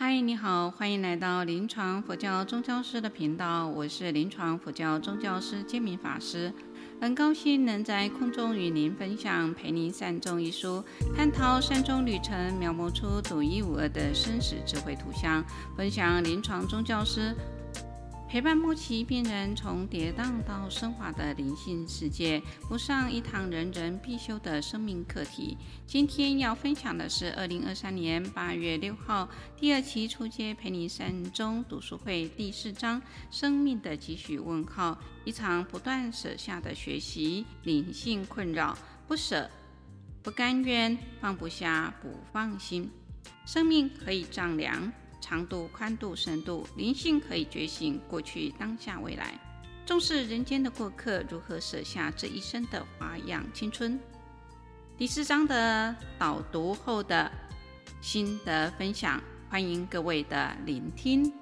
嗨，你好，欢迎来到临床佛教宗教师的频道，我是临床佛教宗教师建明法师，很高兴能在空中与您分享《陪您善终》一书，探讨善终旅程，描摹出独一无二的生死智慧图像，分享临床宗教师。陪伴末期病人从跌宕到升华的灵性世界，不上一堂人人必修的生命课题。今天要分享的是二零二三年八月六号第二期初阶陪你三中读书会第四章：生命的几许问号，一场不断舍下的学习。灵性困扰，不舍，不甘愿，放不下，不放心。生命可以丈量。长度、宽度、深度，灵性可以觉醒过去、当下、未来。重视人间的过客，如何舍下这一生的花样青春？第四章的导读后的心得分享，欢迎各位的聆听。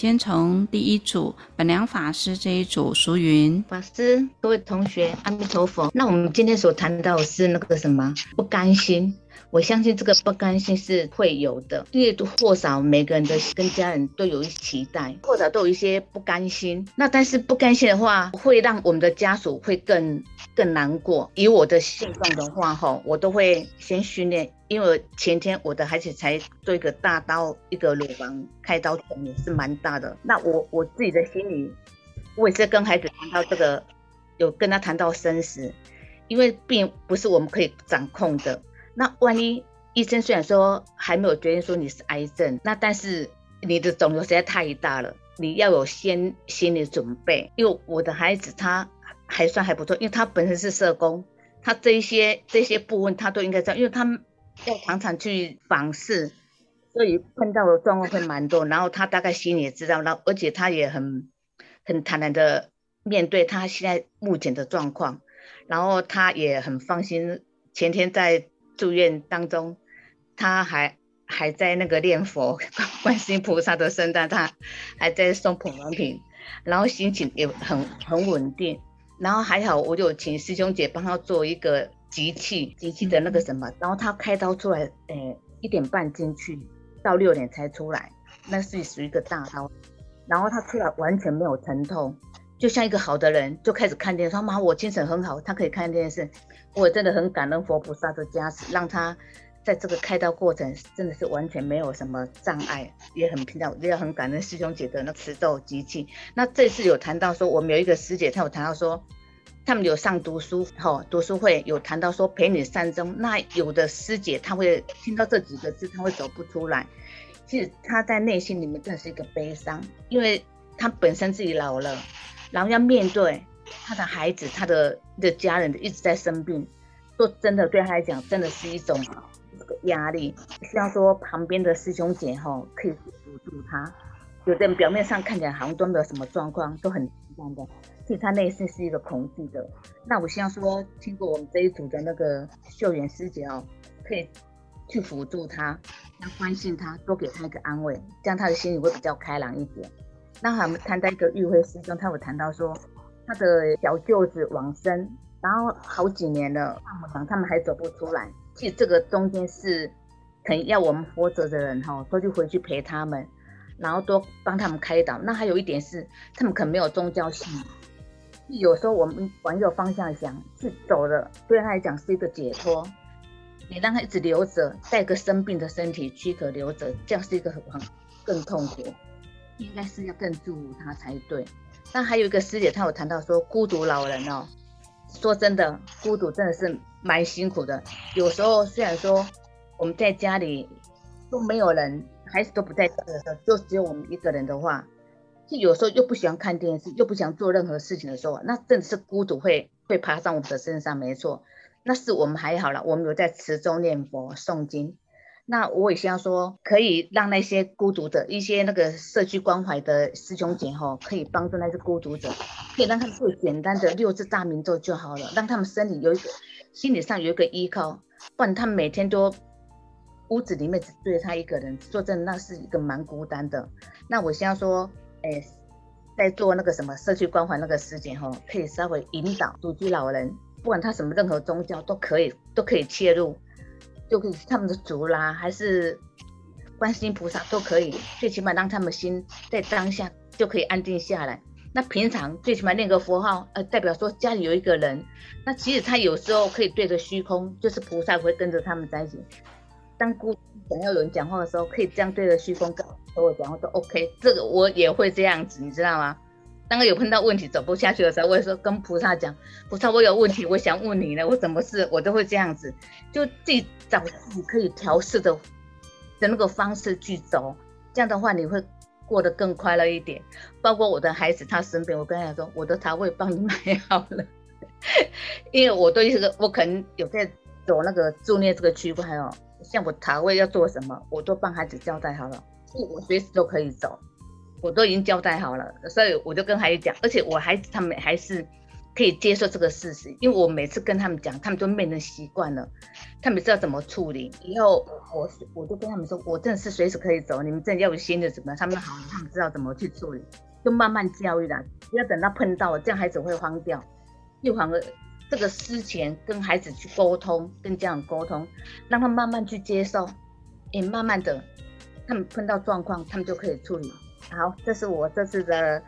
先从第一组本良法师这一组俗云：法师，各位同学，阿弥陀佛。那我们今天所谈到的是那个什么不甘心。我相信这个不甘心是会有的，因为或少每个人的跟家人都有一些期待，或者都有一些不甘心。那但是不甘心的话，会让我们的家属会更更难过。以我的现状的话，哈，我都会先训练，因为前天我的孩子才做一个大刀，一个乳房开刀，也是蛮大的。那我我自己的心里，我也是跟孩子谈到这个，有跟他谈到生死，因为并不是我们可以掌控的。那万一医生虽然说还没有决定说你是癌症，那但是你的肿瘤实在太大了，你要有先心理准备。因为我的孩子他还算还不错，因为他本身是社工，他这一些这些部分他都应该知道，因为他要常常去访视，所以碰到的状况会蛮多。然后他大概心里也知道，然后而且他也很很坦然的面对他现在目前的状况，然后他也很放心。前天在住院当中，他还还在那个念佛，观世音菩萨的圣诞，他还在送捧王品，然后心情也很很稳定。然后还好，我就请师兄姐帮他做一个集气，集气的那个什么。然后他开刀出来，呃，一点半进去，到六点才出来，那是属于一个大刀。然后他出来完全没有疼痛，就像一个好的人，就开始看电视。他妈，我精神很好，他可以看电视。我真的很感恩佛菩萨的加持，让他在这个开刀过程真的是完全没有什么障碍，也很平常。也很感恩师兄姐的那持咒集气。那这次有谈到说，我们有一个师姐，她有谈到说，他们有上读书哈读书会，有谈到说陪你善终。那有的师姐她会听到这几个字，她会走不出来。其实她在内心里面真的是一个悲伤，因为她本身自己老了，然后要面对。他的孩子，他的的家人一直在生病，说真的，对他来讲，真的是一种压力。希望说旁边的师兄姐哈可以辅助他。有的人表面上看起来好像都没有什么状况，都很平淡的，其实他内心是一个恐惧的。那我希望说，经过我们这一组的那个秀媛师姐哦，可以去辅助他，要关心他，多给他一个安慰，这样他的心里会比较开朗一点。那我们谈到一个玉辉师兄，他有谈到说。他的小舅子往生，然后好几年了，他们还走不出来。其实这个中间是，可能要我们活着的人哈，都去回去陪他们，然后多帮他们开导。那还有一点是，他们可能没有宗教信仰。有时候我们往一个方向想，是走了，对他来讲是一个解脱。你让他一直留着，带个生病的身体躯壳留着，这样是一个很更痛苦。应该是要更祝福他才对。那还有一个师姐，她有谈到说，孤独老人哦，说真的，孤独真的是蛮辛苦的。有时候虽然说我们在家里都没有人，孩子都不在家的时候，就只有我们一个人的话，就有时候又不喜欢看电视，又不想做任何事情的时候，那真的是孤独会会爬上我们的身上，没错。那是我们还好了，我们有在池中念佛诵经。那我也希望说，可以让那些孤独的一些那个社区关怀的师兄姐吼，可以帮助那些孤独者，可以让他们做简单的六字大明咒就好了，让他们身体有一个心理上有一个依靠，不然他们每天都屋子里面只对他一个人，说真的，那是一个蛮孤单的。那我想要说，哎、在做那个什么社区关怀那个时间吼，可以稍微引导独居老人，不管他什么任何宗教都可以，都可以切入，就可以他们的主啦，还是观世音菩萨都可以，最起码让他们心在当下就可以安定下来。那平常最起码念个佛号，呃，代表说家里有一个人。那其实他有时候可以对着虚空，就是菩萨会跟着他们在一起。当孤想要有人讲话的时候，可以这样对着虚空跟我讲话都 OK。这个我也会这样子，你知道吗？当有碰到问题走不下去的时候，我会说跟菩萨讲，菩萨我有问题，我想问你呢，我什么事我都会这样子，就自己找自己可以调试的的那个方式去走。这样的话你会。过得更快乐一点，包括我的孩子，他生病，我跟他说，我的塔位帮你买好了，因为我对这个，我可能有在走那个助念这个区块哦，像我塔位要做什么，我都帮孩子交代好了，我随时都可以走，我都已经交代好了，所以我就跟孩子讲，而且我孩子他们还是。可以接受这个事实，因为我每次跟他们讲，他们都变成习惯了，他们知道怎么处理。以后我我就跟他们说，我真的是随时可以走，你们真的要有新的什么，他们好，他们知道怎么去处理，就慢慢教育啦，不要等到碰到，这样孩子会慌掉。又反而这个事前跟孩子去沟通，跟家长沟通，让他慢慢去接受，也慢慢的，他们碰到状况，他们就可以处理。好，这是我这次的。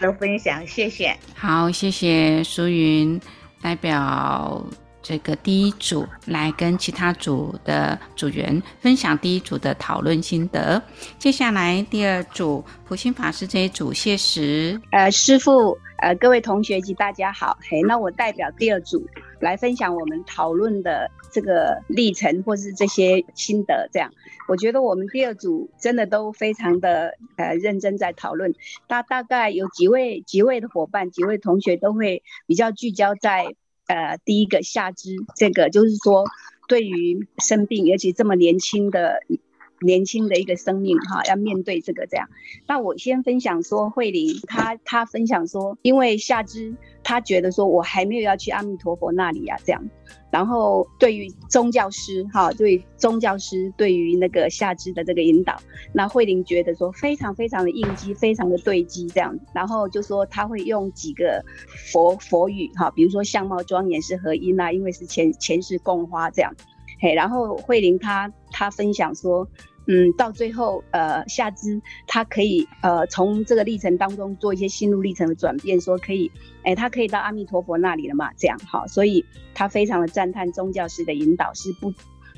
的分享，谢谢。好，谢谢苏云代表这个第一组来跟其他组的组员分享第一组的讨论心得。接下来第二组普心法师这一组，谢时。呃，师父，呃，各位同学及大家好。嘿，那我代表第二组来分享我们讨论的这个历程或是这些心得，这样。我觉得我们第二组真的都非常的呃认真在讨论，大大概有几位几位的伙伴，几位同学都会比较聚焦在呃第一个下肢这个，就是说对于生病，尤其这么年轻的。年轻的一个生命哈，要面对这个这样。那我先分享说，慧玲她她分享说，因为下肢她觉得说我还没有要去阿弥陀佛那里呀、啊、这样。然后对于宗教师哈，对宗教师对于那个下肢的这个引导，那慧玲觉得说非常非常的应机，非常的对机这样。然后就说他会用几个佛佛语哈，比如说相貌庄严是合音啊，因为是前前世供花这样。嘿，然后慧玲她她分享说。嗯，到最后，呃，下肢他可以，呃，从这个历程当中做一些心路历程的转变，说可以，哎，他可以到阿弥陀佛那里了嘛？这样哈，所以他非常的赞叹宗教师的引导是不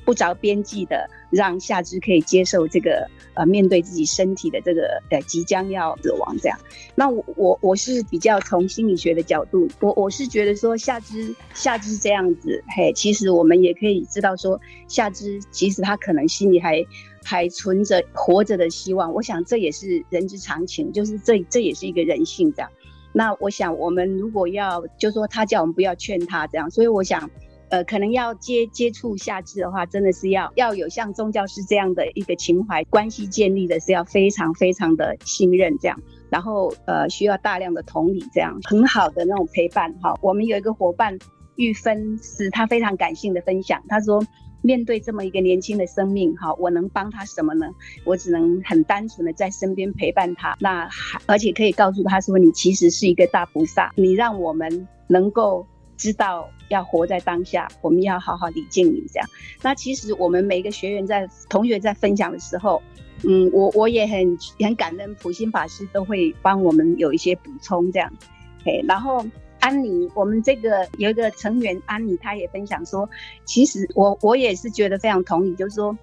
不着边际的，让下肢可以接受这个，呃，面对自己身体的这个，呃，即将要死亡这样。那我我我是比较从心理学的角度，我我是觉得说下肢下肢这样子，嘿，其实我们也可以知道说下肢其实他可能心里还。还存着活着的希望，我想这也是人之常情，就是这这也是一个人性这样。那我想我们如果要，就说他叫我们不要劝他这样，所以我想，呃，可能要接接触下肢的话，真的是要要有像宗教师这样的一个情怀，关系建立的是要非常非常的信任这样，然后呃需要大量的同理这样，很好的那种陪伴哈。我们有一个伙伴玉芬是他非常感性的分享，他说。面对这么一个年轻的生命，哈，我能帮他什么呢？我只能很单纯的在身边陪伴他。那还而且可以告诉他说，你其实是一个大菩萨，你让我们能够知道要活在当下，我们要好好礼敬你这样。那其实我们每一个学员在同学在分享的时候，嗯，我我也很很感恩普心法师都会帮我们有一些补充这样，嘿，然后。安妮，我们这个有一个成员安妮，她也分享说，其实我我也是觉得非常同意，就是说，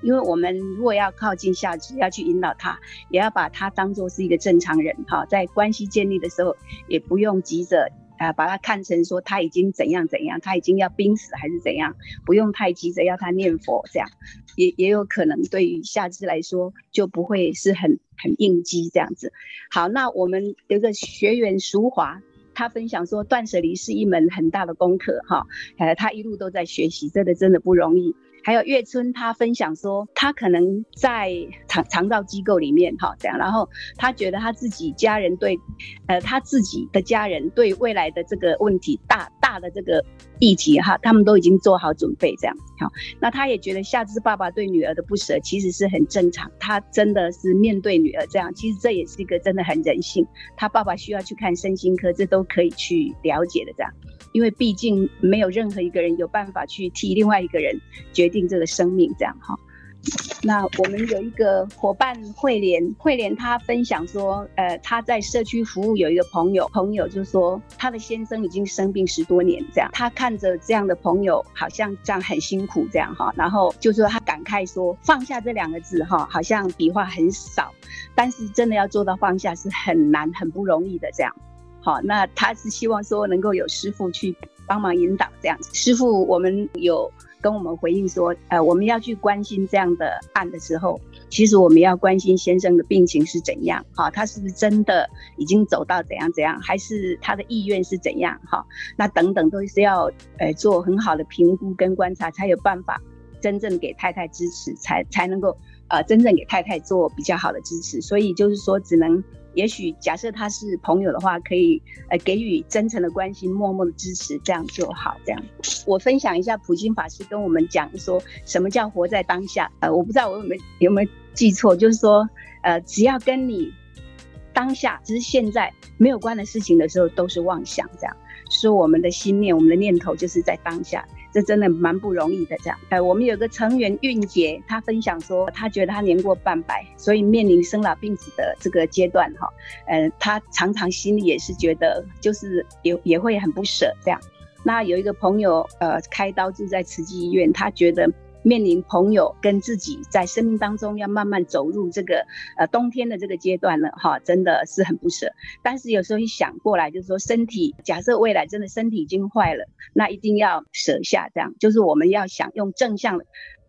因为我们如果要靠近下肢，要去引导他，也要把他当做是一个正常人哈，在关系建立的时候，也不用急着啊，把他看成说他已经怎样怎样，他已经要濒死还是怎样，不用太急着要他念佛这样，也也有可能对于下肢来说就不会是很很应激这样子。好，那我们有个学员淑华。他分享说，断舍离是一门很大的功课哈，呃，他一路都在学习，真的真的不容易。还有月春，他分享说，他可能在肠肠道机构里面哈，这样，然后他觉得他自己家人对，呃，他自己的家人对未来的这个问题大大的这个议题哈，他们都已经做好准备这样，好，那他也觉得夏姿爸爸对女儿的不舍其实是很正常，他真的是面对女儿这样，其实这也是一个真的很人性，他爸爸需要去看身心科，这都可以去了解的这样。因为毕竟没有任何一个人有办法去替另外一个人决定这个生命，这样哈。那我们有一个伙伴慧莲，慧莲她分享说，呃，她在社区服务有一个朋友，朋友就说她的先生已经生病十多年，这样，她看着这样的朋友好像这样很辛苦，这样哈，然后就说她感慨说，放下这两个字哈，好像笔画很少，但是真的要做到放下是很难很不容易的这样。好，那他是希望说能够有师傅去帮忙引导这样子。师傅，我们有跟我们回应说，呃，我们要去关心这样的案的时候，其实我们要关心先生的病情是怎样，哈，他是不是真的已经走到怎样怎样，还是他的意愿是怎样，哈，那等等都是要呃做很好的评估跟观察，才有办法真正给太太支持，才才能够呃真正给太太做比较好的支持。所以就是说，只能。也许假设他是朋友的话，可以呃给予真诚的关心，默默的支持，这样就好。这样，我分享一下普金法师跟我们讲说，什么叫活在当下？呃，我不知道我有没有有没有记错，就是说，呃，只要跟你当下只是现在没有关的事情的时候，都是妄想。这样，说我们的心念，我们的念头就是在当下。这真的蛮不容易的，这样。呃，我们有个成员韵姐，她分享说，她觉得她年过半百，所以面临生老病死的这个阶段，哈，呃，他常常心里也是觉得，就是也也会很不舍，这样。那有一个朋友，呃，开刀住在慈济医院，他觉得。面临朋友跟自己在生命当中要慢慢走入这个呃冬天的这个阶段了哈，真的是很不舍。但是有时候一想过来，就是说身体，假设未来真的身体已经坏了，那一定要舍下。这样就是我们要想用正向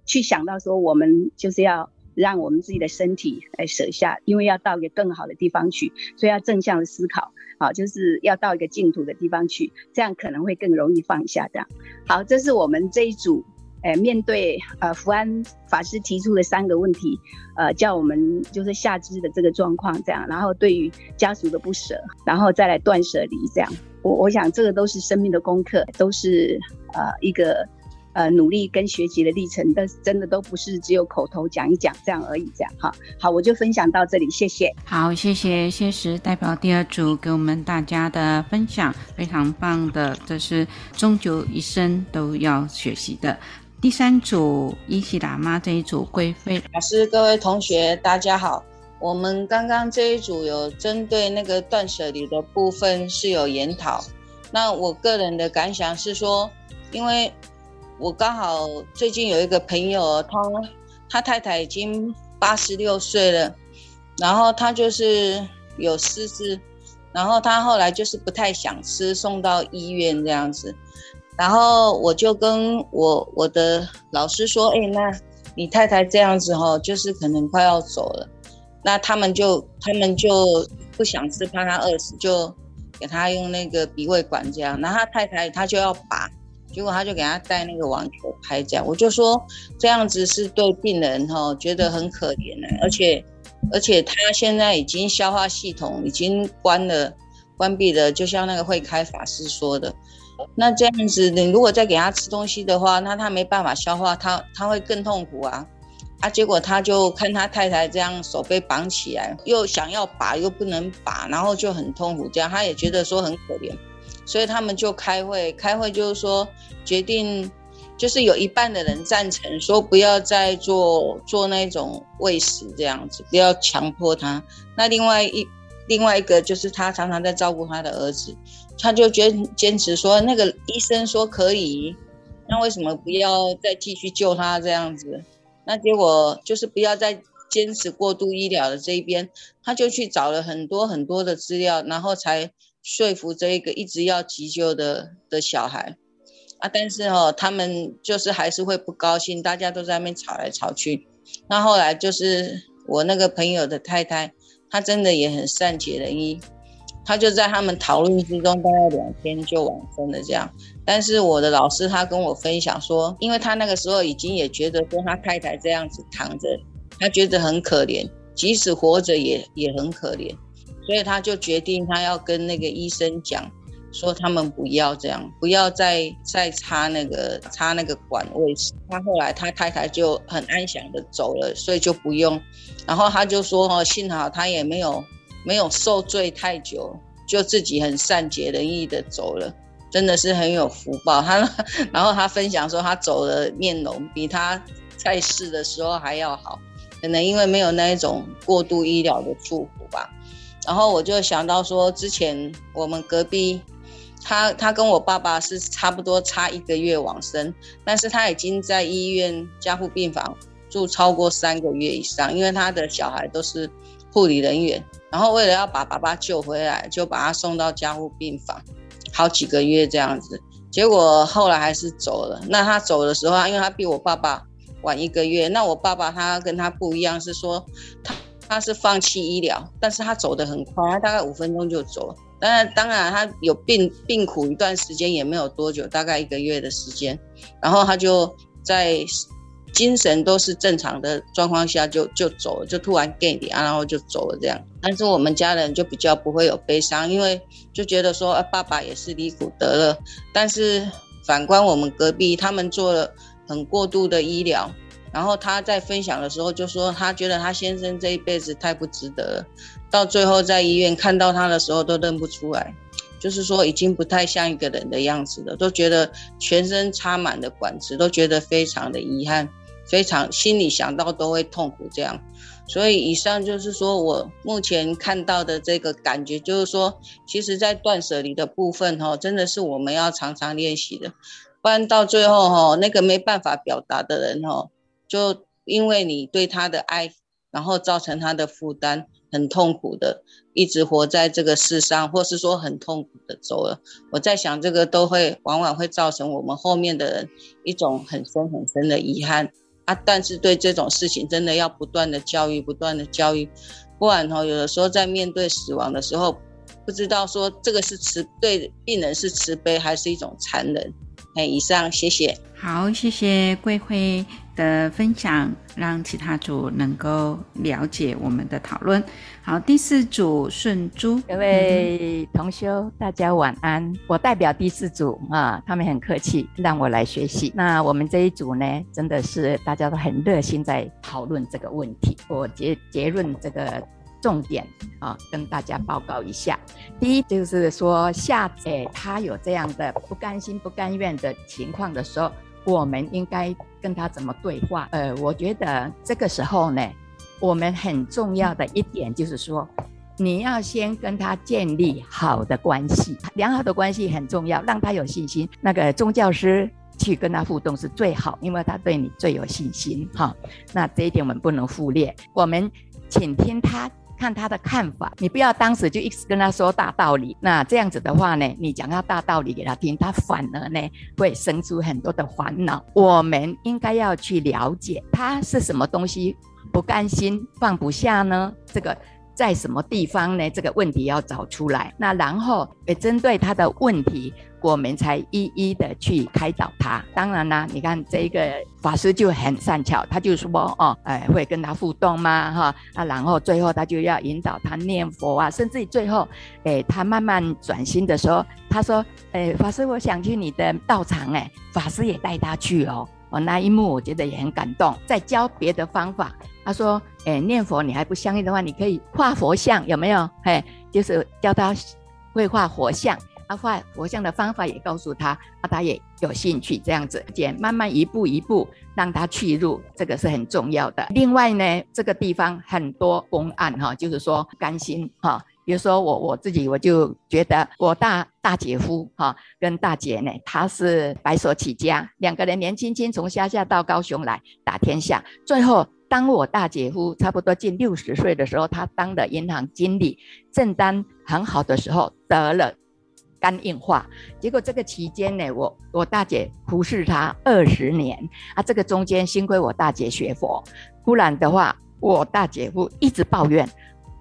去想到说，我们就是要让我们自己的身体来舍下，因为要到一个更好的地方去，所以要正向的思考，好，就是要到一个净土的地方去，这样可能会更容易放下。这样好，这是我们这一组。呃，面对呃福安法师提出的三个问题，呃，叫我们就是下肢的这个状况这样，然后对于家属的不舍，然后再来断舍离这样，我我想这个都是生命的功课，都是呃一个呃努力跟学习的历程，但是真的都不是只有口头讲一讲这样而已，这样哈。好，我就分享到这里，谢谢。好，谢谢谢时代表第二组给我们大家的分享，非常棒的，这是终究一生都要学习的。第三组伊西喇嘛这一组贵妃老师，各位同学大家好。我们刚刚这一组有针对那个断舍离的部分是有研讨。那我个人的感想是说，因为我刚好最近有一个朋友，他他太太已经八十六岁了，然后他就是有失智，然后他后来就是不太想吃，送到医院这样子。然后我就跟我我的老师说，哎，那你太太这样子哦，就是可能快要走了，那他们就他们就不想吃，怕他饿死，就给他用那个鼻胃管这样。然后他太太他就要拔，结果他就给他带那个网球拍这样。我就说这样子是对病人哈觉得很可怜的，而且而且他现在已经消化系统已经关了关闭了，就像那个会开法师说的。那这样子，你如果再给他吃东西的话，那他没办法消化，他他会更痛苦啊！啊，结果他就看他太太这样手被绑起来，又想要拔又不能拔，然后就很痛苦，这样他也觉得说很可怜，所以他们就开会，开会就是说决定，就是有一半的人赞成说不要再做做那种喂食这样子，不要强迫他。那另外一另外一个就是他常常在照顾他的儿子。他就坚坚持说，那个医生说可以，那为什么不要再继续救他这样子？那结果就是不要再坚持过度医疗的这一边，他就去找了很多很多的资料，然后才说服这一个一直要急救的的小孩啊。但是哦，他们就是还是会不高兴，大家都在那边吵来吵去。那后来就是我那个朋友的太太，她真的也很善解人意。他就在他们讨论之中，大概两天就往生了这样。但是我的老师他跟我分享说，因为他那个时候已经也觉得说他太太这样子躺着，他觉得很可怜，即使活着也也很可怜，所以他就决定他要跟那个医生讲，说他们不要这样，不要再再插那个插那个管位置。他后来他太太就很安详的走了，所以就不用。然后他就说哦，幸好他也没有。没有受罪太久，就自己很善解人意的走了，真的是很有福报。他，然后他分享说，他走的面容比他在世的时候还要好，可能因为没有那一种过度医疗的祝福吧。然后我就想到说，之前我们隔壁，他他跟我爸爸是差不多差一个月往生，但是他已经在医院加护病房住超过三个月以上，因为他的小孩都是护理人员。然后为了要把爸爸救回来，就把他送到加护病房，好几个月这样子。结果后来还是走了。那他走的时候，因为他比我爸爸晚一个月。那我爸爸他跟他不一样，是说他他是放弃医疗，但是他走得很快，他大概五分钟就走了。当然当然他有病病苦一段时间，也没有多久，大概一个月的时间。然后他就在。精神都是正常的状况下就就走了，就突然给你啊，然后就走了这样。但是我们家人就比较不会有悲伤，因为就觉得说，啊，爸爸也是离苦得乐。但是反观我们隔壁，他们做了很过度的医疗，然后他在分享的时候就说，他觉得他先生这一辈子太不值得了，到最后在医院看到他的时候都认不出来，就是说已经不太像一个人的样子了，都觉得全身插满了管子，都觉得非常的遗憾。非常心里想到都会痛苦，这样，所以以上就是说我目前看到的这个感觉，就是说，其实，在断舍离的部分，哈，真的是我们要常常练习的，不然到最后，哈，那个没办法表达的人，哈，就因为你对他的爱，然后造成他的负担，很痛苦的，一直活在这个世上，或是说很痛苦的走了。我在想，这个都会往往会造成我们后面的人一种很深很深的遗憾。啊！但是对这种事情，真的要不断的教育，不断的教育，不然哈，有的时候在面对死亡的时候，不知道说这个是慈对病人是慈悲，还是一种残忍。哎，以上谢谢。好，谢谢桂辉的分享，让其他组能够了解我们的讨论。好，第四组顺珠，各位同修，大家晚安。我代表第四组啊，他们很客气，让我来学习。那我们这一组呢，真的是大家都很热心在讨论这个问题。我结结论这个重点啊，跟大家报告一下。第一就是说，下诶他有这样的不甘心、不甘愿的情况的时候，我们应该跟他怎么对话？呃，我觉得这个时候呢。我们很重要的一点就是说，你要先跟他建立好的关系，良好的关系很重要，让他有信心。那个宗教师去跟他互动是最好，因为他对你最有信心。哈，那这一点我们不能忽略。我们请听他，看他的看法，你不要当时就一直跟他说大道理。那这样子的话呢，你讲他大道理给他听，他反而呢会生出很多的烦恼。我们应该要去了解他是什么东西。不甘心放不下呢？这个在什么地方呢？这个问题要找出来。那然后也针对他的问题，我们才一一的去开导他。当然啦，你看这个法师就很善巧，他就说哦，哎，会跟他互动吗？哈啊，然后最后他就要引导他念佛啊，甚至于最后，哎，他慢慢转心的时候，他说，哎，法师，我想去你的道场，哎，法师也带他去哦。哦，那一幕我觉得也很感动。再教别的方法。他说：“哎、念佛你还不相信的话，你可以画佛像，有没有？哎，就是教他会画佛像，啊，画佛像的方法也告诉他，啊，他也有兴趣这样子，渐慢慢一步一步让他去入，这个是很重要的。另外呢，这个地方很多公案哈，就是说甘心哈，比如说我我自己我就觉得我大大姐夫哈跟大姐呢，他是白手起家，两个人年轻轻从乡下到高雄来打天下，最后。”当我大姐夫差不多近六十岁的时候，他当了银行经理，正当很好的时候得了肝硬化。结果这个期间呢，我我大姐服侍他二十年啊，这个中间幸亏我大姐学佛，不然的话，我大姐夫一直抱怨，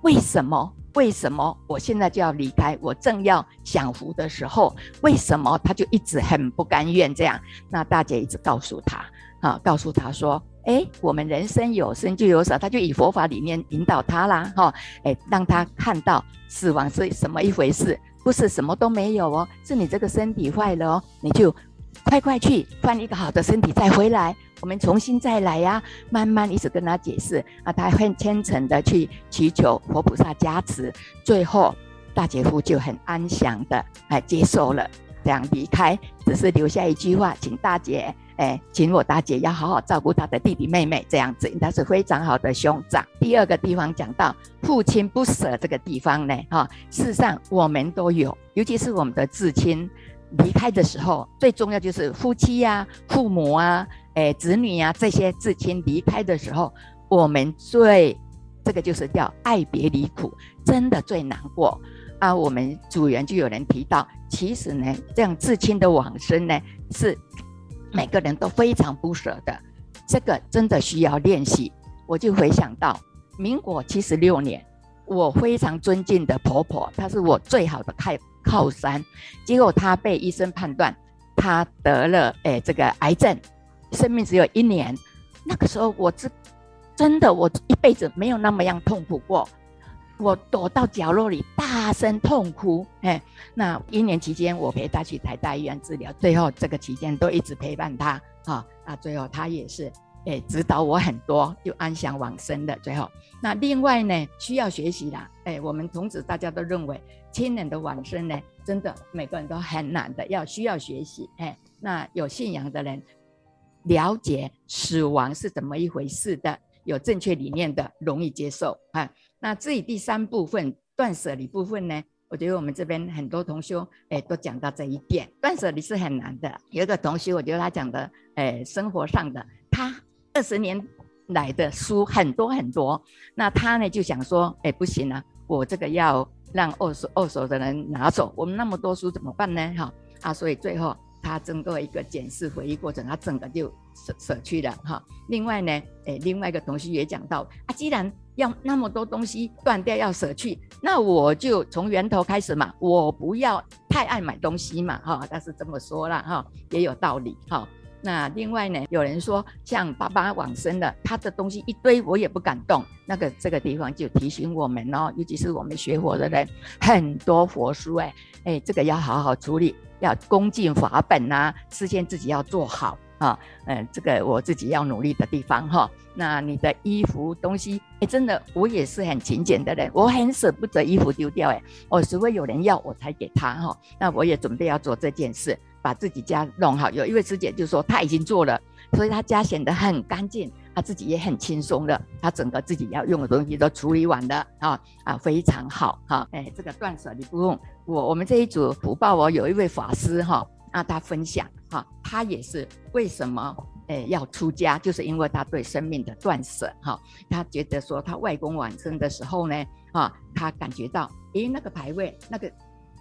为什么为什么我现在就要离开？我正要享福的时候，为什么他就一直很不甘愿这样？那大姐一直告诉他，啊，告诉他说，哎，我们人生有生就有死，他就以佛法理念引导他啦，哈，哎，让他看到死亡是什么一回事，不是什么都没有哦，是你这个身体坏了哦，你就。快快去换一个好的身体再回来，我们重新再来呀、慢慢一直跟他解释啊，他很虔诚的去祈求佛菩萨加持，最后大姐夫就很安详的哎接受了这样离开，只是留下一句话，请大姐哎，请我大姐要好好照顾她的弟弟妹妹，这样子他是非常好的兄长。第二个地方讲到父亲不舍这个地方呢，哈，事实上我们都有，尤其是我们的至亲。离开的时候，最重要就是夫妻呀、父母啊、哎、子女呀、啊、这些至亲离开的时候，我们最这个就是叫爱别离苦，真的最难过啊。我们组员就有人提到，其实呢，这样至亲的往生呢，是每个人都非常不舍的，这个真的需要练习。我就回想到民国七十六年，我非常尊敬的婆婆，她是我最好的靠。靠山，结果她被医生判断她得了诶、这个癌症，生命只有一年。那个时候我是真的，我一辈子没有那么样痛苦过。我躲到角落里大声痛哭。哎、那一年期间我陪他去台大医院治疗，最后这个期间都一直陪伴他。哈啊，最后他也是诶、指导我很多，就安详往生的。最后，那另外呢需要学习啦。哎、我们从此大家都认为。亲人的往生呢，真的每个人都很难的，要需要学习。哎，那有信仰的人了解死亡是怎么一回事的，有正确理念的，容易接受。啊，那至于第三部分断舍离部分呢，我觉得我们这边很多同修哎都讲到这一点，断舍离是很难的。有一个同学，我觉得他讲的哎生活上的，他二十年来的书很多很多，那他呢就想说，哎不行啊，我这个要。让二手二手的人拿走，我们那么多书怎么办呢？哈啊，所以最后他经过一个检视回忆过程，他整个就舍舍去了哈。另外呢，诶，另外一个同学也讲到啊，既然要那么多东西断掉要舍去，那我就从源头开始嘛，我不要太爱买东西嘛哈。但是这么说了哈，也有道理哈。那另外呢，有人说像爸爸往生了，他的东西一堆，我也不敢动。那个这个地方就提醒我们哦，尤其是我们学佛的人，很多佛书哎哎，这个要好好处理，要恭敬法本呐、啊，事先自己要做好啊。嗯，这个我自己要努力的地方哈。那你的衣服东西，哎，真的我也是很勤俭的人，我很舍不得衣服丢掉哎，我除非有人要我才给他哈。那我也准备要做这件事。把自己家弄好，有一位师姐就说她已经做了，所以她家显得很干净，她自己也很轻松的，她整个自己要用的东西都处理完了啊啊，非常好哈！哎，这个断舍离不用我我们这一组福报哦，有一位法师哈，他分享哈，他也是为什么诶要出家，就是因为他对生命的断舍哈，他觉得说他外公往生的时候呢，啊他感觉到诶那个牌位那个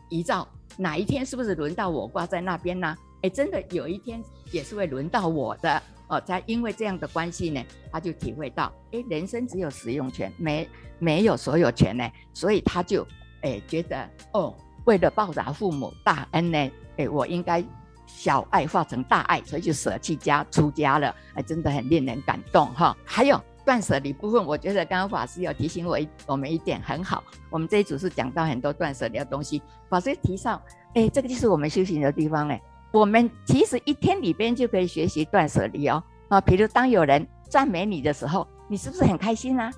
遗照。哪一天是不是轮到我挂在那边呢？哎，真的有一天也是会轮到我的哦。才因为这样的关系呢，他就体会到，诶，人生只有使用权，没没有所有权呢。所以他就诶觉得，哦，为了报答父母大恩呢，哎，我应该小爱化成大爱，所以就舍弃家出家了。哎，真的很令人感动哈、还有。断舍离部分，我觉得刚刚法师有提醒我一我们一点很好。我们这一组是讲到很多断舍离的东西，法师提上，哎，这个就是我们修行的地方哎。我们其实一天里边就可以学习断舍离哦。啊，比如当有人赞美你的时候，你是不是很开心啊？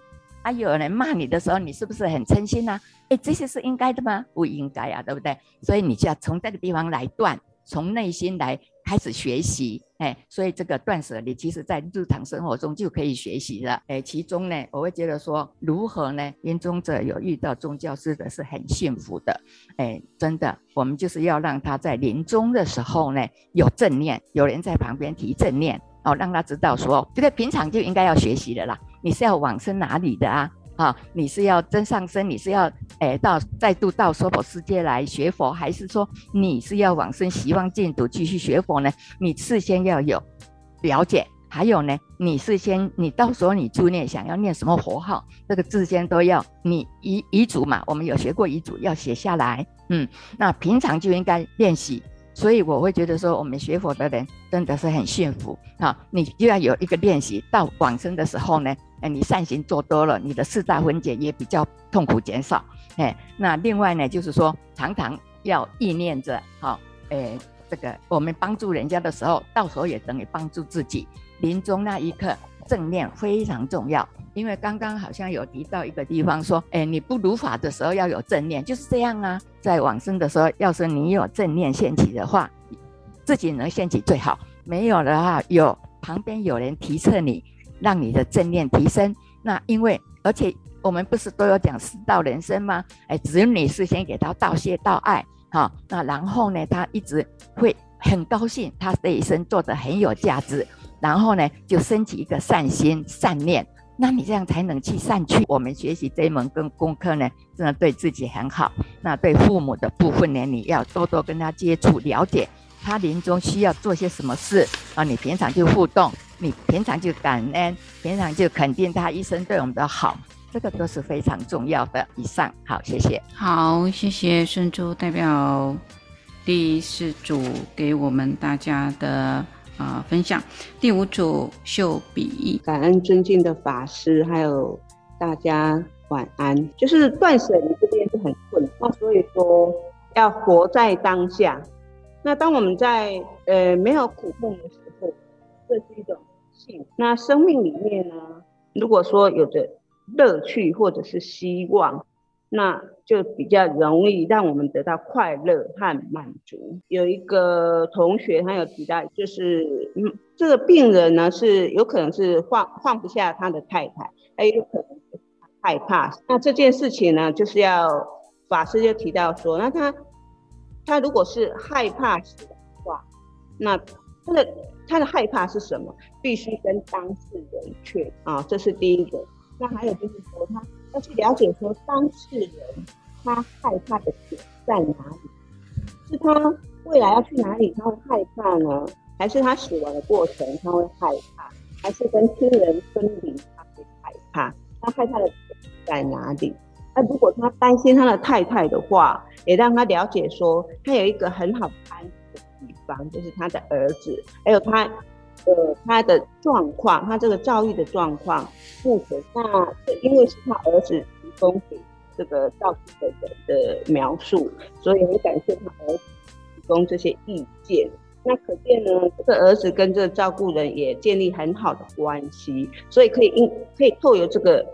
啊，有人骂你的时候，你是不是很称心啊？哎，这些是应该的吗？不应该啊，对不对？所以你就要从这个地方来断，从内心来。开始学习，哎，所以这个断舍离，其实在日常生活中就可以学习了，哎，其中呢，我会觉得说，如何呢？临终者有遇到宗教师的是很幸福的，哎，真的，我们就是要让他在临终的时候呢，有正念，有人在旁边提正念，哦，让他知道说，这个平常就应该要学习的啦，你是要往生哪里的啊？啊、你是要真上生，你是要诶、到再度到娑婆世界来学佛，还是说你是要往生，希望净土继续学佛呢？你事先要有了解，还有呢，你事先，你到时候你助念想要念什么佛号，这个事先都要你遗遗嘱嘛，我们有学过遗嘱，要写下来。嗯，那平常就应该练习。所以我会觉得说，我们学佛的人真的是很幸福啊！你就要有一个练习，到往生的时候呢，哎，你善行做多了，你的四大分解也比较痛苦减少。哎，那另外呢，就是说常常要意念着，好，哎，这个我们帮助人家的时候，到时候也等于帮助自己。临终那一刻，正念非常重要。因为刚刚好像有提到一个地方说，哎，你不如法的时候要有正念，就是这样啊。在往生的时候，要是你有正念现起的话，自己能现起最好；没有的话，有旁边有人提测你，让你的正念提升。那因为而且我们不是都有讲四道人生吗？哎，只有你事先给他道谢道爱，好，那然后呢，他一直会很高兴，他这一生做得很有价值。然后呢，就升起一个善心、善念，那你这样才能去善去。我们学习这一门跟功课呢，真的对自己很好。那对父母的部分呢，你要多多跟他接触，了解他临终需要做些什么事啊。你平常就互动，你平常就感恩，平常就肯定他一生对我们的好，这个都是非常重要的。以上，好，谢谢。好，谢谢顺珠代表第四组给我们大家的。啊、分享第五组秀笔，感恩尊敬的法师，还有大家晚安。就是断舍离这边是很困，那所以说要活在当下。那当我们在呃没有苦痛的时候，这是一种幸福。那生命里面呢，如果说有着乐趣或者是希望。那就比较容易让我们得到快乐和满足。有一个同学他有提到，就是嗯，这个病人呢是有可能是放放不下他的太太，还有可能是害怕。那这件事情呢，就是要法师就提到说，那他他如果是害怕死的话，那他的他的害怕是什么？必须跟当事人确啊，这是第一个。那还有就是说他。要去了解说当事人他害怕的点在哪里？是他未来要去哪里他会害怕呢？还是他死亡的过程他会害怕？还是跟亲人分离他会害怕？他害怕的点在哪里？那如果他担心他的太太的话，也让他了解说他有一个很好安的地方，就是他的儿子，还有他。呃，他的状况，他这个遭遇的状况，目前那因为是他儿子提供给这个照顾的人的描述，所以很感谢他儿子提供这些意见。那可见呢，这个儿子跟这个照顾人也建立很好的关系，所以可以因可以透过这个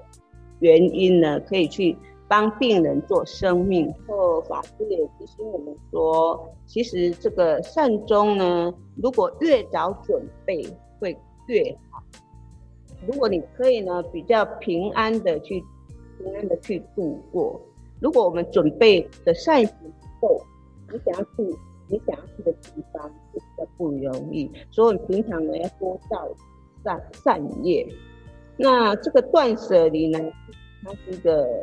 原因呢，可以去。帮病人做生命，或法师也提醒我们说，其实这个善终呢，如果越早准备会越好。如果你可以呢，比较平安的去平安的去度过。如果我们准备的善行不够，你想要去你想要去的地方就比较不容易。所以我们平常呢要多造善善业。那这个断舍离呢，它是一个。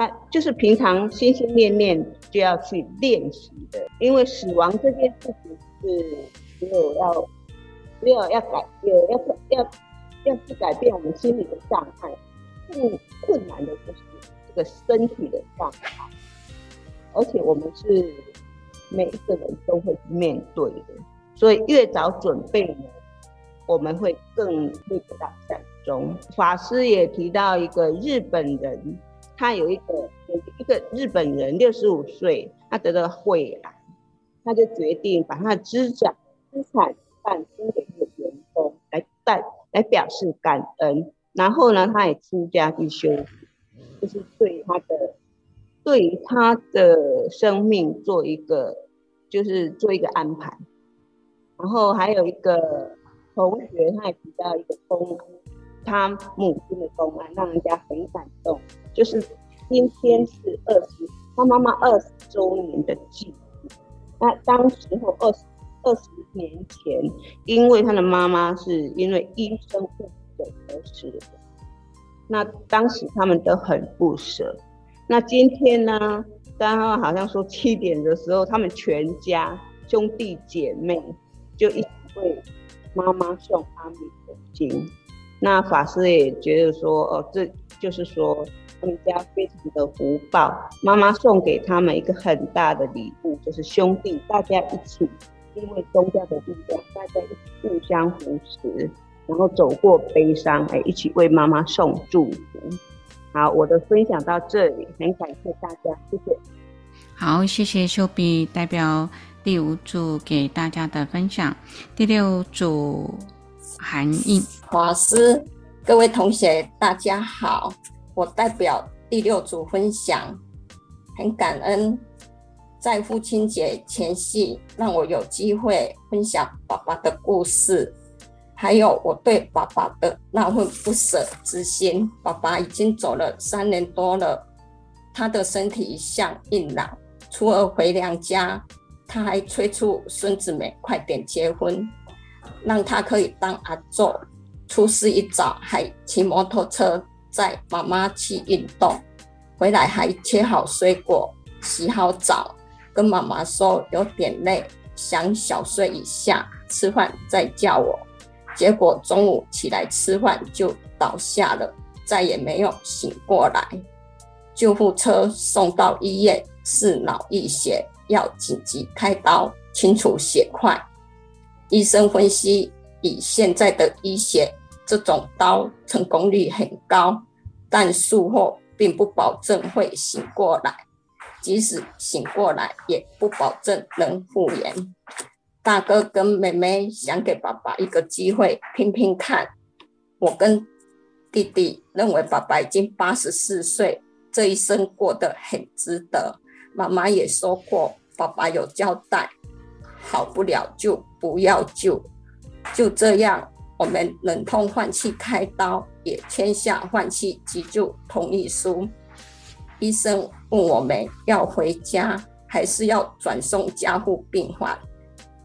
他就是平常心心念念就要去练习的，因为死亡这件事情是只有要，只有要改变，要要要去改变我们心理的障碍。更困难的就是这个身体的状态，而且我们是每一个人都会面对的，所以越早准备呢，我们会更会得到善终。法师也提到一个日本人。他有一个一个日本人，六十五岁，他得了肺癌，他就决定把他的资产资产办分给一个员工来代来表示感恩。然后呢，他也出家去修，就是对他的对他的生命做一个就是做一个安排。然后还有一个同学，他也提到一个公，他母亲的公安，让人家很。就是今天是二十，他妈妈二十周年的忌日。那当时候二十二十年前，因为他的妈妈是因为医生误诊而死的。那当时他们都很不舍。那今天呢？刚刚好像说七点的时候，他们全家兄弟姐妹就一起为妈妈送阿弥陀经。那法师也觉得说，哦，这就是说他们家非常的福报。妈妈送给他们一个很大的礼物，就是兄弟大家一起，因为宗教的力量，大家一起互相扶持，然后走过悲伤，哎，一起为妈妈送祝福。好，我的分享到这里，很感谢大家，谢谢。好，谢谢秀碧代表第五组给大家的分享。第六组韩印法师，各位同学大家好，我代表第六组分享，很感恩在父亲节前夕，让我有机会分享爸爸的故事。还有我对爸爸的那份不舍之心。爸爸已经走了三年多了，他的身体一向硬朗。初二回娘家，他还催促孙子们快点结婚，让他可以当阿祖。初四一早还骑摩托车载妈妈去运动，回来还切好水果，洗好澡，跟妈妈说有点累，想小睡一下，吃饭再叫我。结果中午起来吃饭就倒下了，再也没有醒过来。救护车送到医院是脑溢血，要紧急开刀清除血块。医生分析，以现在的医学，这种刀成功率很高，但术后并不保证会醒过来，即使醒过来，也不保证能复原。大哥跟妹妹想给爸爸一个机会拼拼看。我跟弟弟认为爸爸已经八十四岁，这一生过得很值得。妈妈也说过，爸爸有交代，好不了就不要救。就这样，我们忍痛换气开刀，也签下换气急救同意书。医生问我们要回家，还是要转送加护病房。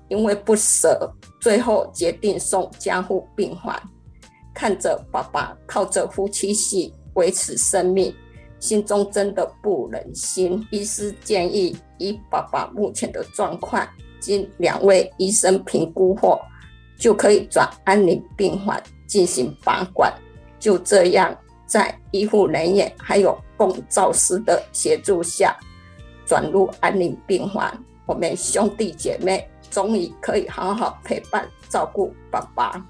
因为不舍，最后决定送加护病房。看着爸爸靠着呼气器维持生命，心中真的不忍心。医师建议，以爸爸目前的状况，经两位医生评估后，就可以转安宁病房进行拔管。就这样，在医护人员还有共造师的协助下，转入安宁病房。我们兄弟姐妹。终于可以好好陪伴照顾爸爸。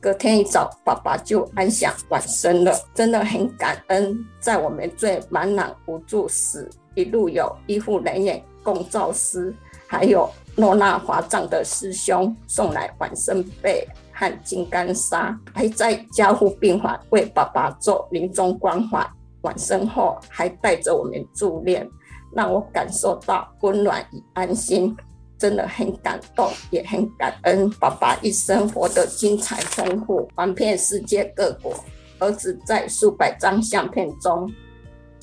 隔天一早，爸爸就安享晚生了，真的很感恩，在我们最茫然无助时，一路有医护人员、共造师，还有诺那华藏的师兄送来往生被和金刚砂，还在加护病房为爸爸做临终关怀。晚生后还带着我们助念，让我感受到温暖与安心。真的很感动，也很感恩爸爸一生活得精彩丰富，玩遍世界各国。儿子在数百张相片中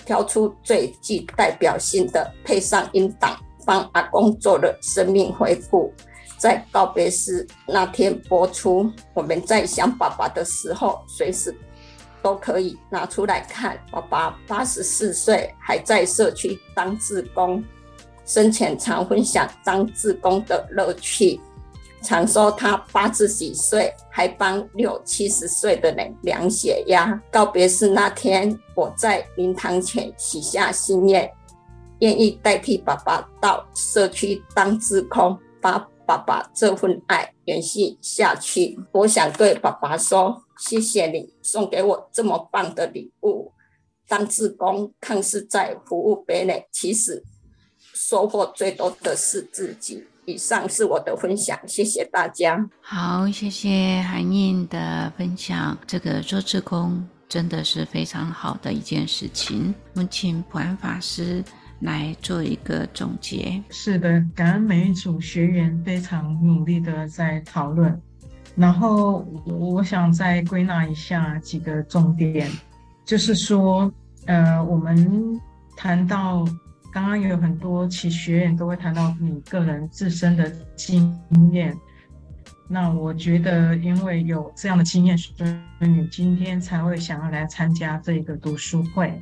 挑出最具代表性的，配上音档，帮阿公做了生命回顾。在告别式那天播出，我们在想爸爸的时候，随时都可以拿出来看。爸爸八十四岁，还在社区当志工。生前常分享当志工的乐趣，常说他八十几岁还帮六七十岁的人量血压。告别式那天，我在灵堂前许下心愿，愿意代替爸爸到社区当志工，把爸爸这份爱延续下去。我想对爸爸说：谢谢你送给我这么棒的礼物。当志工看似在服务别人，其实。收获最多的是自己。以上是我的分享，谢谢大家。好，谢谢韩印的分享。这个做志工真的是非常好的一件事情。我们请普安法师来做一个总结。是的，感恩每一组学员非常努力的在讨论。然后我想再归纳一下几个重点，就是说，呃，我们谈到。刚刚也有很多其学员都会谈到你个人自身的经验，那我觉得因为有这样的经验，所以你今天才会想要来参加这个读书会。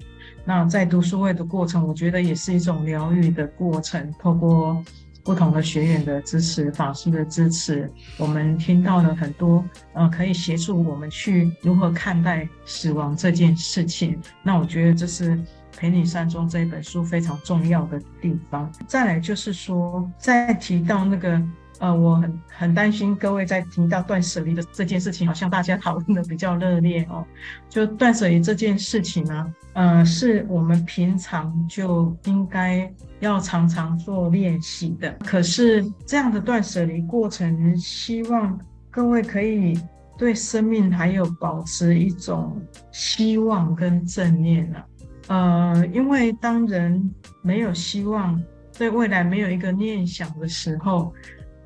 那在读书会的过程，我觉得也是一种疗愈的过程，透过不同的学员的支持、法师的支持，我们听到了很多，呃，可以协助我们去如何看待死亡这件事情。那我觉得这是《陪你善终》这一本书非常重要的地方。再来就是说，在提到那个。呃，我很很担心各位在听到断舍离的这件事情，好像大家讨论的比较热烈哦。就断舍离这件事情呢，呃，是我们平常就应该要常常做练习的。可是这样的断舍离过程，希望各位可以对生命还有保持一种希望跟正念啊。呃，因为当人没有希望，对未来没有一个念想的时候。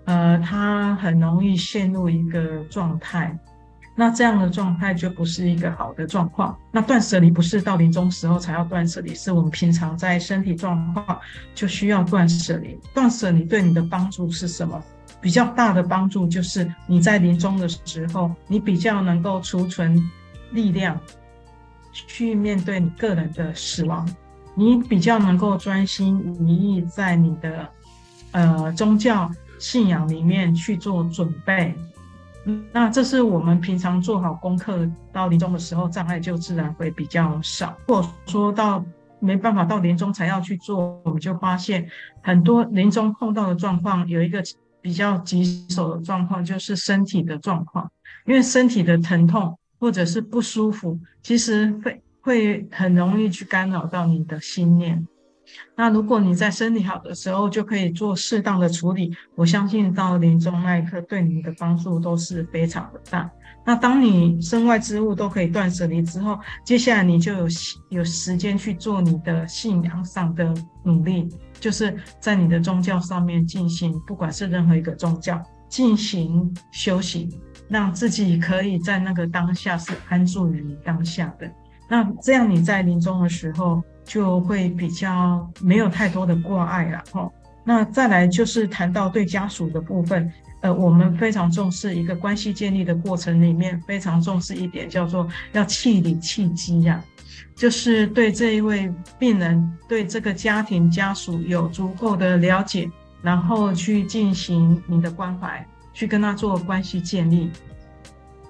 呃，他很容易陷入一个状态，那这样的状态就不是一个好的状况。那断舍离不是到临终时候才要断舍离，是我们平常在身体状况就需要断舍离。断舍离对你的帮助是什么？比较大的帮助就是你在临终的时候，你比较能够储存力量去面对你个人的死亡，你比较能够专心一意在你的呃宗教。信仰里面去做准备，那这是我们平常做好功课，到临终的时候障碍就自然会比较少。如果说到没办法到临终才要去做，我们就发现很多临终碰到的状况，有一个比较棘手的状况，就是身体的状况，因为身体的疼痛或者是不舒服，其实会会很容易去干扰到你的心念。那如果你在身体好的时候就可以做适当的处理，我相信到临终那一刻对你的帮助都是非常的大。那当你身外之物都可以断舍离之后，接下来你就有有时间去做你的信仰上的努力，就是在你的宗教上面进行，不管是任何一个宗教进行修行，让自己可以在那个当下是安住于当下的。那这样你在临终的时候。就会比较没有太多的挂碍了哈。那再来就是谈到对家属的部分，呃，我们非常重视一个关系建立的过程里面，非常重视一点叫做要契理契机呀，就是对这一位病人，对这个家庭家属有足够的了解，然后去进行你的关怀，去跟他做关系建立。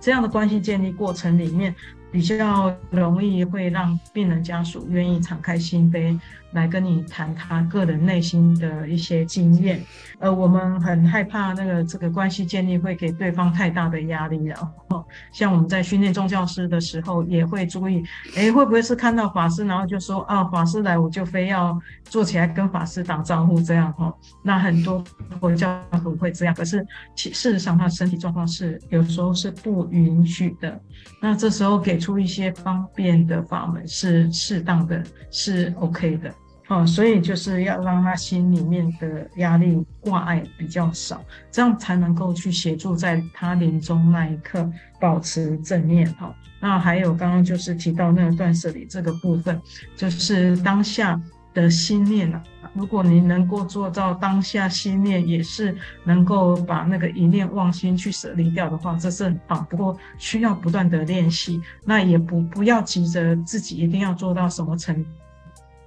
这样的关系建立过程里面。比较容易会让病人家属愿意敞开心扉来跟你谈他个人内心的一些经验，呃，我们很害怕那个这个关系建立会给对方太大的压力，然 后像我们在训练宗教师的时候也会注意，哎，会不会是看到法师然后就说啊，法师来我就非要坐起来跟法师打招呼这样哈？那很多佛教徒会这样，可是其事实上他身体状况是有时候是不允许的，那这时候给。出一些方便的法门是适当的，是 OK 的，哦，所以就是要让他心里面的压力挂碍比较少，这样才能够去协助在他临终那一刻保持正念，哈。那还有刚刚就是提到那个断舍离这个部分，就是当下的心念啊。如果你能够做到当下心念，也是能够把那个一念妄心去舍离掉的话，这是很棒。不过需要不断的练习，那也不不要急着自己一定要做到什么程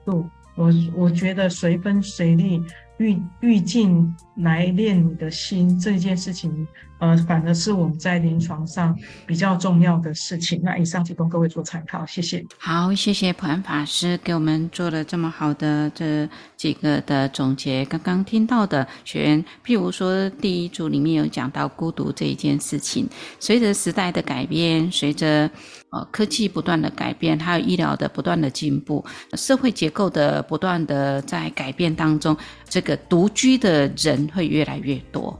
度。我我觉得随分随力。欲欲尽来练你的心这件事情，呃，反而是我们在临床上比较重要的事情。那以上提供各位做参考，谢谢。好，谢谢普安法师给我们做了这么好的这几个的总结。刚刚听到的学员，譬如说第一组里面有讲到孤独这一件事情，随着时代的改变，随着科技不断的改变，还有医疗的不断的进步，社会结构的不断的在改变当中，这个独居的人会越来越多，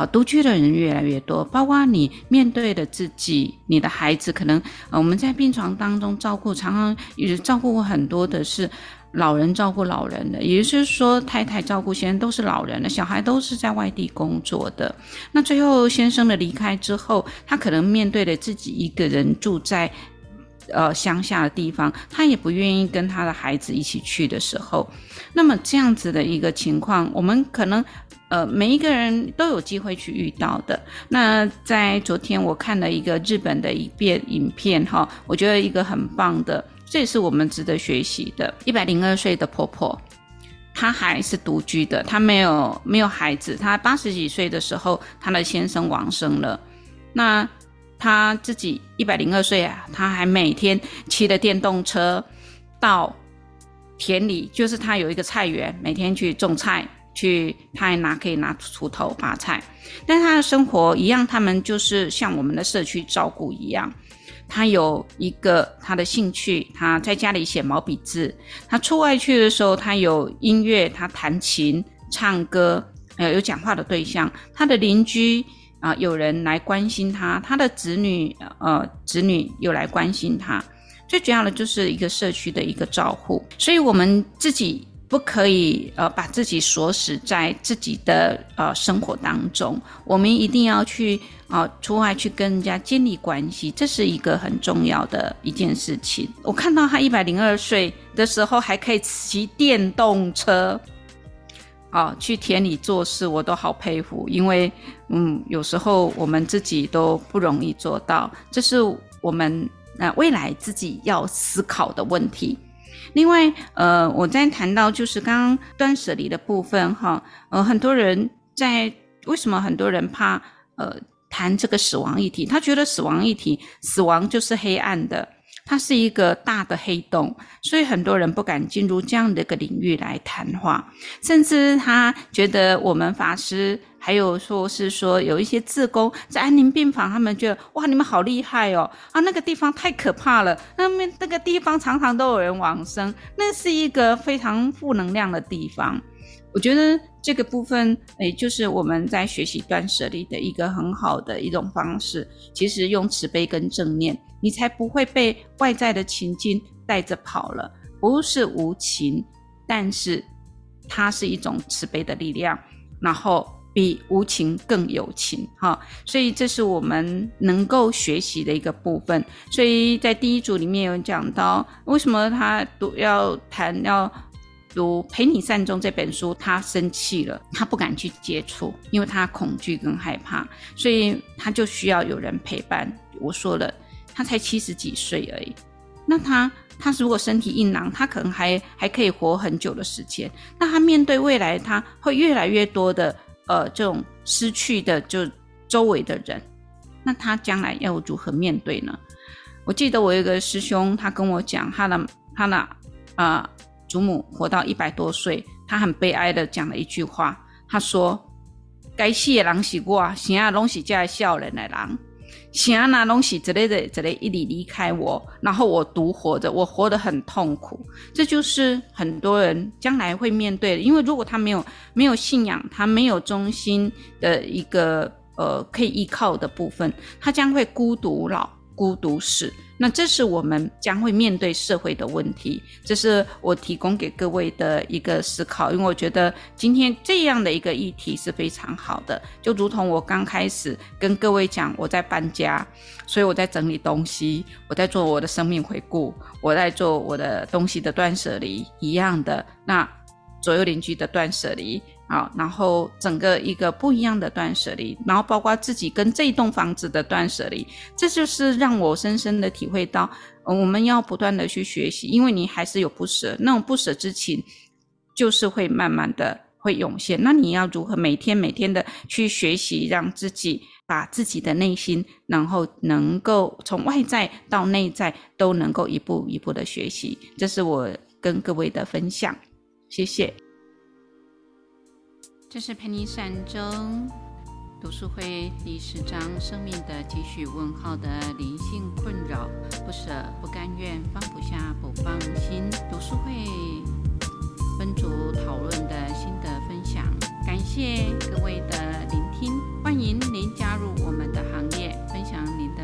好，独居的人越来越多，包括你面对的自己，你的孩子，可能呃我们在病床当中照顾，常常也照顾过很多的是老人照顾老人的，也就是说太太照顾先生都是老人的，小孩都是在外地工作的，那最后先生的离开之后，他可能面对了自己一个人住在。呃，乡下的地方，他也不愿意跟他的孩子一起去的时候，那么这样子的一个情况，我们可能呃每一个人都有机会去遇到的。那在昨天我看了一个日本的一遍影片哈，我觉得一个很棒的，这也是我们值得学习的。一百零二岁的婆婆。她还是独居的，她没有没有孩子。她八十几岁的时候，她的先生往生了。那她自己一百零二岁啊，她还每天骑着电动车到田里，就是他有一个菜园，每天去种菜，去他还拿可以拿锄头拔菜。但他的生活一样，他们就是像我们的社区照顾一样。他有一个他的兴趣，他在家里写毛笔字。他出外去的时候，他有音乐，他弹琴、唱歌，呃，有讲话的对象。他的邻居啊、有人来关心他，他的子女，呃，子女又来关心他。最主要的就是一个社区的一个照护。所以，我们自己。不可以呃把自己锁死在自己的呃生活当中，我们一定要去啊、出外去跟人家建立关系，这是一个很重要的一件事情。我看到他一百零二岁的时候还可以骑电动车，啊、去田里做事，我都好佩服，因为嗯有时候我们自己都不容易做到，这是我们呃未来自己要思考的问题。另外，呃，我在谈到就是刚刚断舍离的部分哈，呃，很多人在为什么很多人怕呃谈这个死亡议题？他觉得死亡议题，死亡就是黑暗的，它是一个大的黑洞，所以很多人不敢进入这样的一个领域来谈话，甚至他觉得我们法师。还有说是说有一些志工在安宁病房，他们觉得哇，你们好厉害哦啊，那个地方太可怕了，那边那个地方常常都有人往生，那是一个非常负能量的地方。我觉得这个部分，诶，就是我们在学习断舍离的一个很好的一种方式。其实用慈悲跟正念，你才不会被外在的情境带着跑了。不是无情，但是它是一种慈悲的力量，然后。比无情更有情，哈，所以这是我们能够学习的一个部分。所以在第一组里面有讲到，为什么他读要谈要读《陪你善终》这本书，他生气了，他不敢去接触，因为他恐惧跟害怕，所以他就需要有人陪伴。我说了，他才七十几岁而已，那他他如果身体硬朗，他可能还还可以活很久的时间。那他面对未来，他会越来越多的。呃，这种失去的就周围的人，那他将来要如何面对呢？我记得我有一个师兄，他跟我讲，他的他的啊、祖母活到一百多岁，他很悲哀的讲了一句话，他说：“该谢的人是我，生啊拢是这少年的人。”想要拿东西之类的之类一离离开我，然后我独活着，我活得很痛苦。这就是很多人将来会面对的，因为如果他没有没有信仰，他没有中心的一个呃可以依靠的部分，他将会孤独老，孤独死。那这是我们将会面对社会的问题，这是我提供给各位的一个思考，因为我觉得今天这样的一个议题是非常好的，就如同我刚开始跟各位讲，我在搬家，所以我在整理东西，我在做我的生命回顾，我在做我的东西的断舍离一样的，那左右邻居的断舍离。啊，然后整个一个不一样的断舍离，然后包括自己跟这栋房子的断舍离，这就是让我深深的体会到，我们要不断的去学习，因为你还是有不舍，那种不舍之情，就是会慢慢的会涌现。那你要如何每天每天的去学习，让自己把自己的内心，然后能够从外在到内在都能够一步一步的学习，这是我跟各位的分享，谢谢。这是陪你善终读书会第十章：生命的几许问号的灵性困扰，不舍、不甘愿、放不下、不放心。读书会分组讨论的心得分享，感谢各位的聆听，欢迎您加入我们的行列，